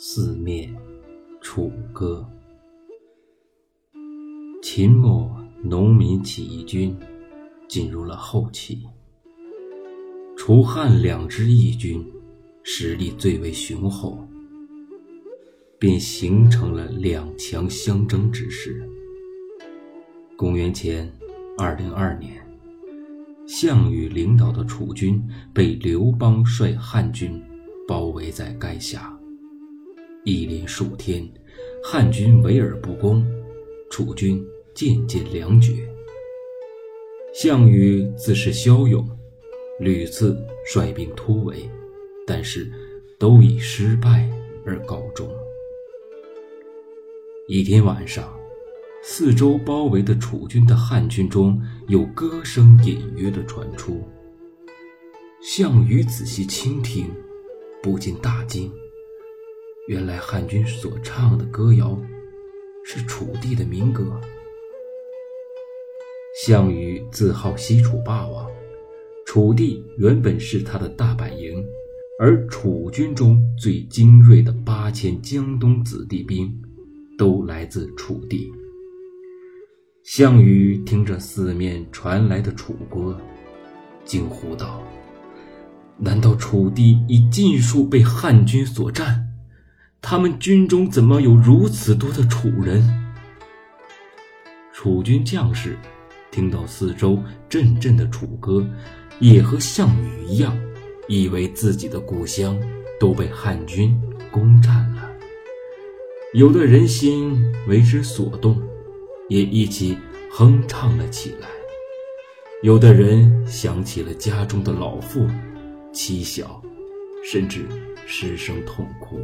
四面楚歌。秦末农民起义军进入了后期，楚汉两支义军实力最为雄厚，便形成了两强相争之势。公元前二零二年，项羽领导的楚军被刘邦率汉军包围在垓下。一连数天，汉军围而不攻，楚军渐渐粮绝。项羽自恃骁勇，屡次率兵突围，但是都以失败而告终。一天晚上，四周包围的楚军的汉军中有歌声隐约的传出。项羽仔细倾听，不禁大惊。原来汉军所唱的歌谣，是楚地的民歌。项羽自号西楚霸王，楚地原本是他的大本营，而楚军中最精锐的八千江东子弟兵，都来自楚地。项羽听着四面传来的楚歌，惊呼道：“难道楚地已尽数被汉军所占？”他们军中怎么有如此多的楚人？楚军将士听到四周阵阵的楚歌，也和项羽一样，以为自己的故乡都被汉军攻占了。有的人心为之所动，也一起哼唱了起来；有的人想起了家中的老父、妻小，甚至失声痛哭。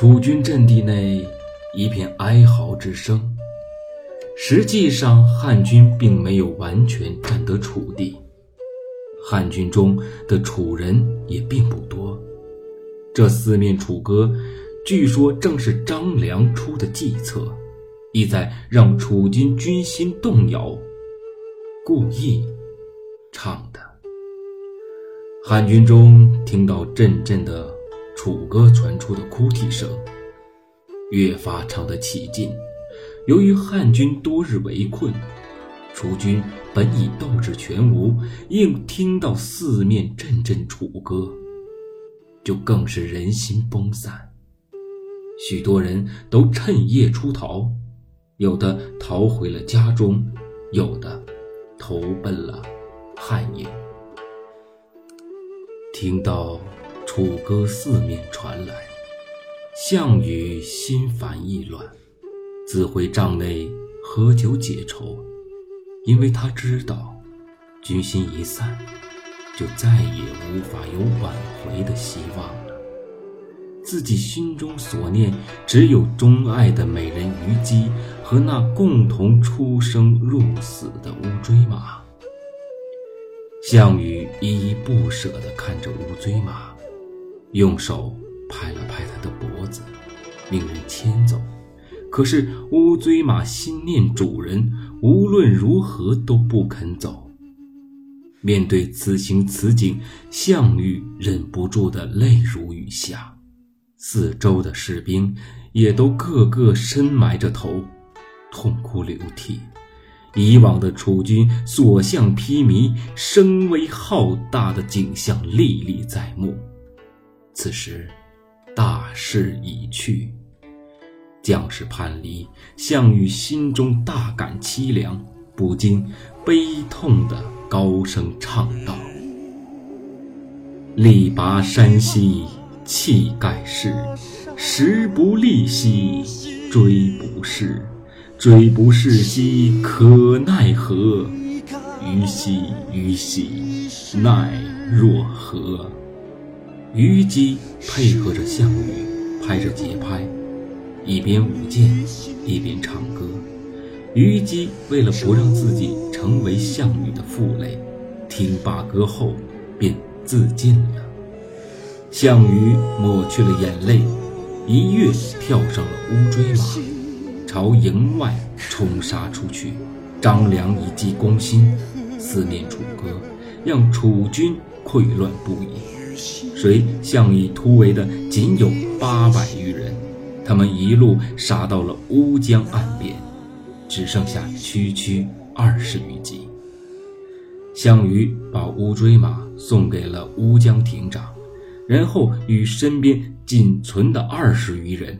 楚军阵地内一片哀嚎之声。实际上，汉军并没有完全占得楚地，汉军中的楚人也并不多。这四面楚歌，据说正是张良出的计策，意在让楚军军心动摇，故意唱的。汉军中听到阵阵的。楚歌传出的哭啼声，越发唱得起劲。由于汉军多日围困，楚军本已斗志全无，应听到四面阵阵楚歌，就更是人心崩散。许多人都趁夜出逃，有的逃回了家中，有的投奔了汉营。听到。楚歌四面传来，项羽心烦意乱，自回帐内喝酒解愁。因为他知道，军心一散，就再也无法有挽回的希望了。自己心中所念，只有钟爱的美人虞姬和那共同出生入死的乌骓马。项羽依依不舍地看着乌骓马。用手拍了拍他的脖子，命人牵走。可是乌骓马心念主人，无论如何都不肯走。面对此情此景，项羽忍不住的泪如雨下。四周的士兵也都个个深埋着头，痛哭流涕。以往的楚军所向披靡、声威浩大的景象历历在目。此时，大势已去，将士叛离，项羽心中大感凄凉，不禁悲痛的高声唱道：“力拔山兮气盖世，时不利兮骓不逝，骓不逝兮可奈何？虞兮虞兮奈若何？”虞姬配合着项羽，拍着节拍，一边舞剑，一边唱歌。虞姬为了不让自己成为项羽的负累，听罢歌后便自尽了。项羽抹去了眼泪，一跃跳上了乌骓马，朝营外冲杀出去。张良一计攻心，四面楚歌，让楚军溃乱不已。随项羽突围的仅有八百余人，他们一路杀到了乌江岸边，只剩下区区二十余骑。项羽把乌骓马送给了乌江亭长，然后与身边仅存的二十余人，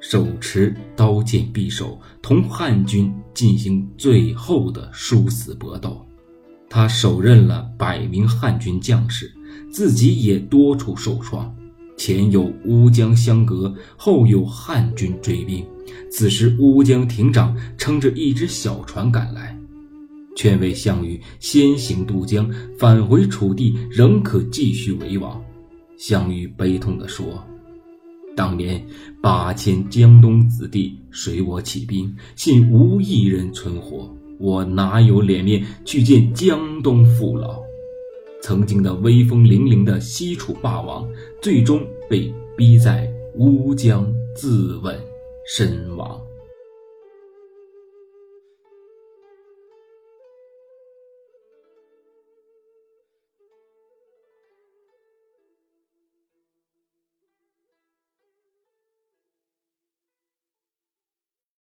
手持刀剑匕首，同汉军进行最后的殊死搏斗。他手刃了百名汉军将士，自己也多处受创。前有乌江相隔，后有汉军追兵。此时，乌江亭长撑着一只小船赶来。劝慰项羽先行渡江，返回楚地，仍可继续为王。项羽悲痛地说：“当年八千江东子弟随我起兵，信无一人存活，我哪有脸面去见江东父老？曾经的威风凛凛的西楚霸王，最终被逼在乌江自刎身亡。”